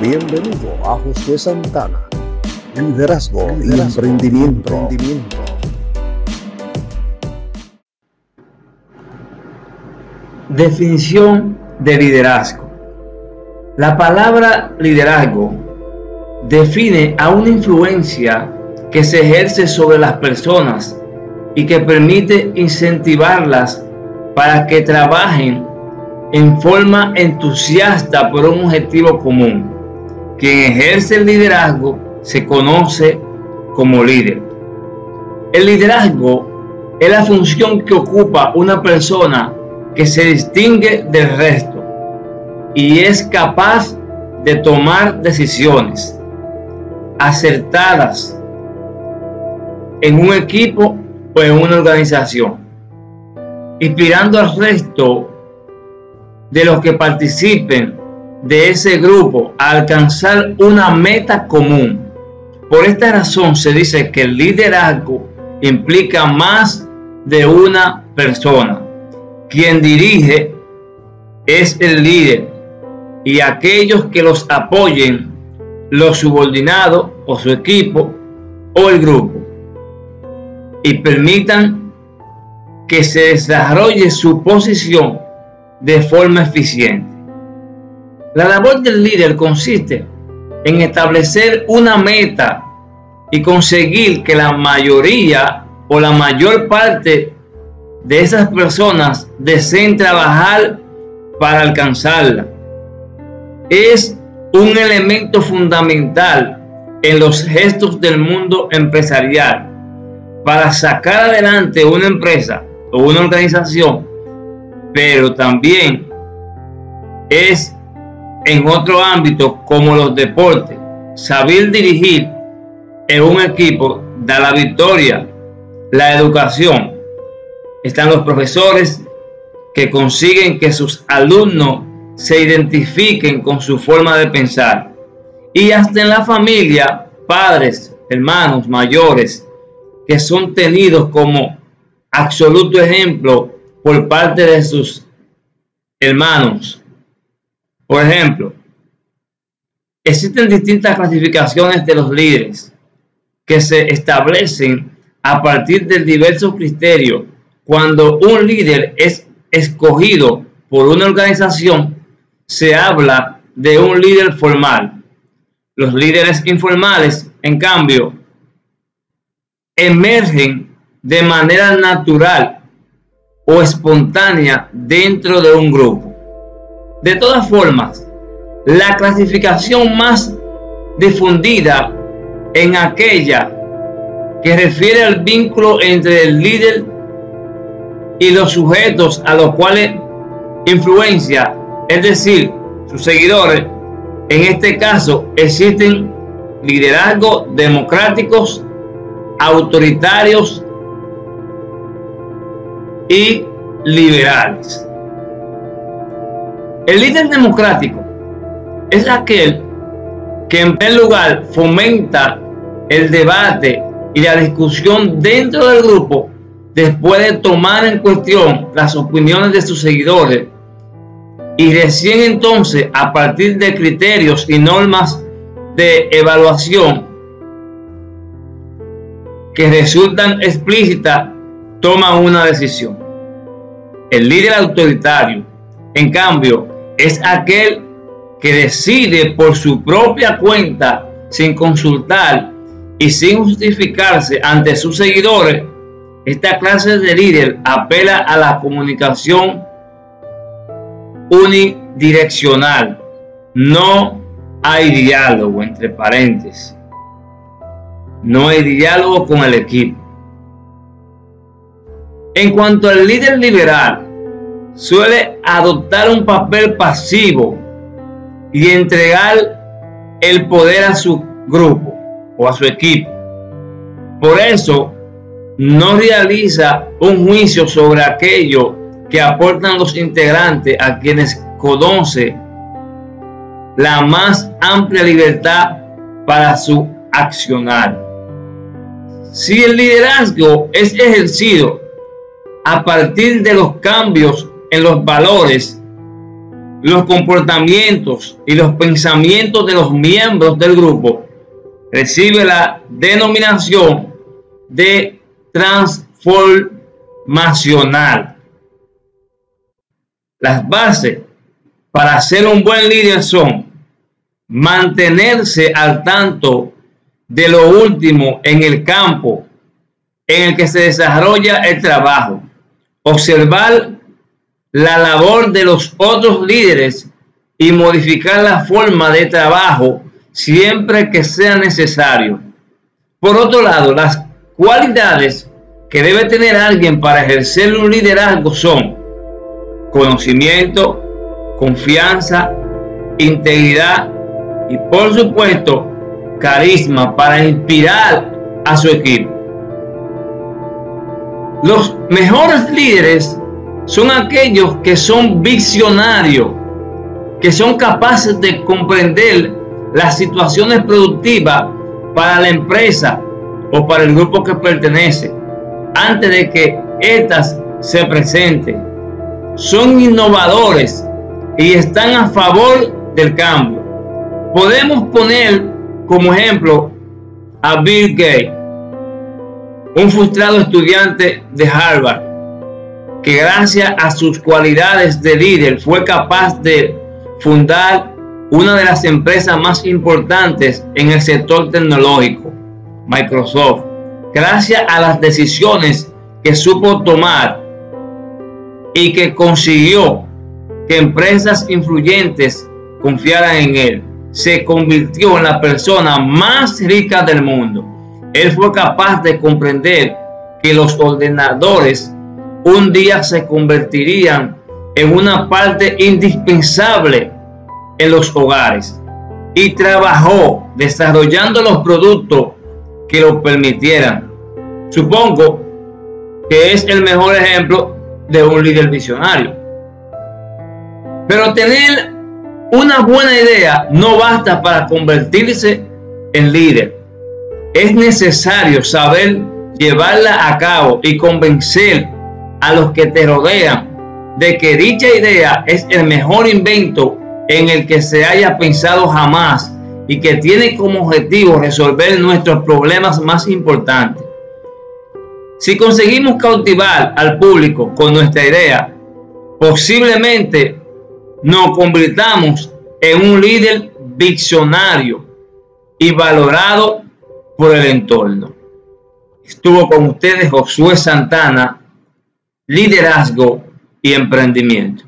Bienvenido a Josué Santana. Liderazgo, y emprendimiento. emprendimiento. Definición de liderazgo. La palabra liderazgo define a una influencia que se ejerce sobre las personas y que permite incentivarlas para que trabajen en forma entusiasta por un objetivo común. Quien ejerce el liderazgo se conoce como líder. El liderazgo es la función que ocupa una persona que se distingue del resto y es capaz de tomar decisiones acertadas en un equipo o en una organización, inspirando al resto de los que participen de ese grupo a alcanzar una meta común. Por esta razón se dice que el liderazgo implica más de una persona. Quien dirige es el líder y aquellos que los apoyen, los subordinados o su equipo o el grupo y permitan que se desarrolle su posición de forma eficiente. La labor del líder consiste en establecer una meta y conseguir que la mayoría o la mayor parte de esas personas deseen trabajar para alcanzarla. Es un elemento fundamental en los gestos del mundo empresarial para sacar adelante una empresa o una organización pero también es en otro ámbito como los deportes. Saber dirigir en un equipo da la victoria, la educación. Están los profesores que consiguen que sus alumnos se identifiquen con su forma de pensar. Y hasta en la familia, padres, hermanos mayores, que son tenidos como absoluto ejemplo por parte de sus hermanos. Por ejemplo, existen distintas clasificaciones de los líderes que se establecen a partir de diversos criterios. Cuando un líder es escogido por una organización, se habla de un líder formal. Los líderes informales, en cambio, emergen de manera natural o espontánea dentro de un grupo. De todas formas, la clasificación más difundida en aquella que refiere al vínculo entre el líder y los sujetos a los cuales influencia, es decir, sus seguidores, en este caso existen liderazgos democráticos, autoritarios y liberales. El líder democrático es aquel que en primer lugar fomenta el debate y la discusión dentro del grupo después de tomar en cuestión las opiniones de sus seguidores y recién entonces a partir de criterios y normas de evaluación que resultan explícitas toma una decisión. El líder autoritario, en cambio, es aquel que decide por su propia cuenta, sin consultar y sin justificarse ante sus seguidores. Esta clase de líder apela a la comunicación unidireccional. No hay diálogo, entre paréntesis. No hay diálogo con el equipo. En cuanto al líder liberal, suele adoptar un papel pasivo y entregar el poder a su grupo o a su equipo. Por eso, no realiza un juicio sobre aquello que aportan los integrantes a quienes conoce la más amplia libertad para su accionar. Si el liderazgo es ejercido a partir de los cambios en los valores los comportamientos y los pensamientos de los miembros del grupo, recibe la denominación de transformacional. Las bases para ser un buen líder son mantenerse al tanto de lo último en el campo en el que se desarrolla el trabajo, observar la labor de los otros líderes y modificar la forma de trabajo siempre que sea necesario. Por otro lado, las cualidades que debe tener alguien para ejercer un liderazgo son conocimiento, confianza, integridad y por supuesto carisma para inspirar a su equipo. Los mejores líderes son aquellos que son visionarios, que son capaces de comprender las situaciones productivas para la empresa o para el grupo que pertenece antes de que éstas se presenten. Son innovadores y están a favor del cambio. Podemos poner como ejemplo a Bill Gates, un frustrado estudiante de Harvard, que gracias a sus cualidades de líder fue capaz de fundar una de las empresas más importantes en el sector tecnológico, Microsoft, gracias a las decisiones que supo tomar y que consiguió que empresas influyentes confiaran en él. Se convirtió en la persona más rica del mundo. Él fue capaz de comprender que los ordenadores un día se convertirían en una parte indispensable en los hogares y trabajó desarrollando los productos que lo permitieran. Supongo que es el mejor ejemplo de un líder visionario. Pero tener una buena idea no basta para convertirse en líder. Es necesario saber llevarla a cabo y convencer a los que te rodean de que dicha idea es el mejor invento en el que se haya pensado jamás y que tiene como objetivo resolver nuestros problemas más importantes. Si conseguimos cautivar al público con nuestra idea, posiblemente nos convirtamos en un líder visionario y valorado por el entorno. Estuvo con ustedes Josué Santana, liderazgo y emprendimiento.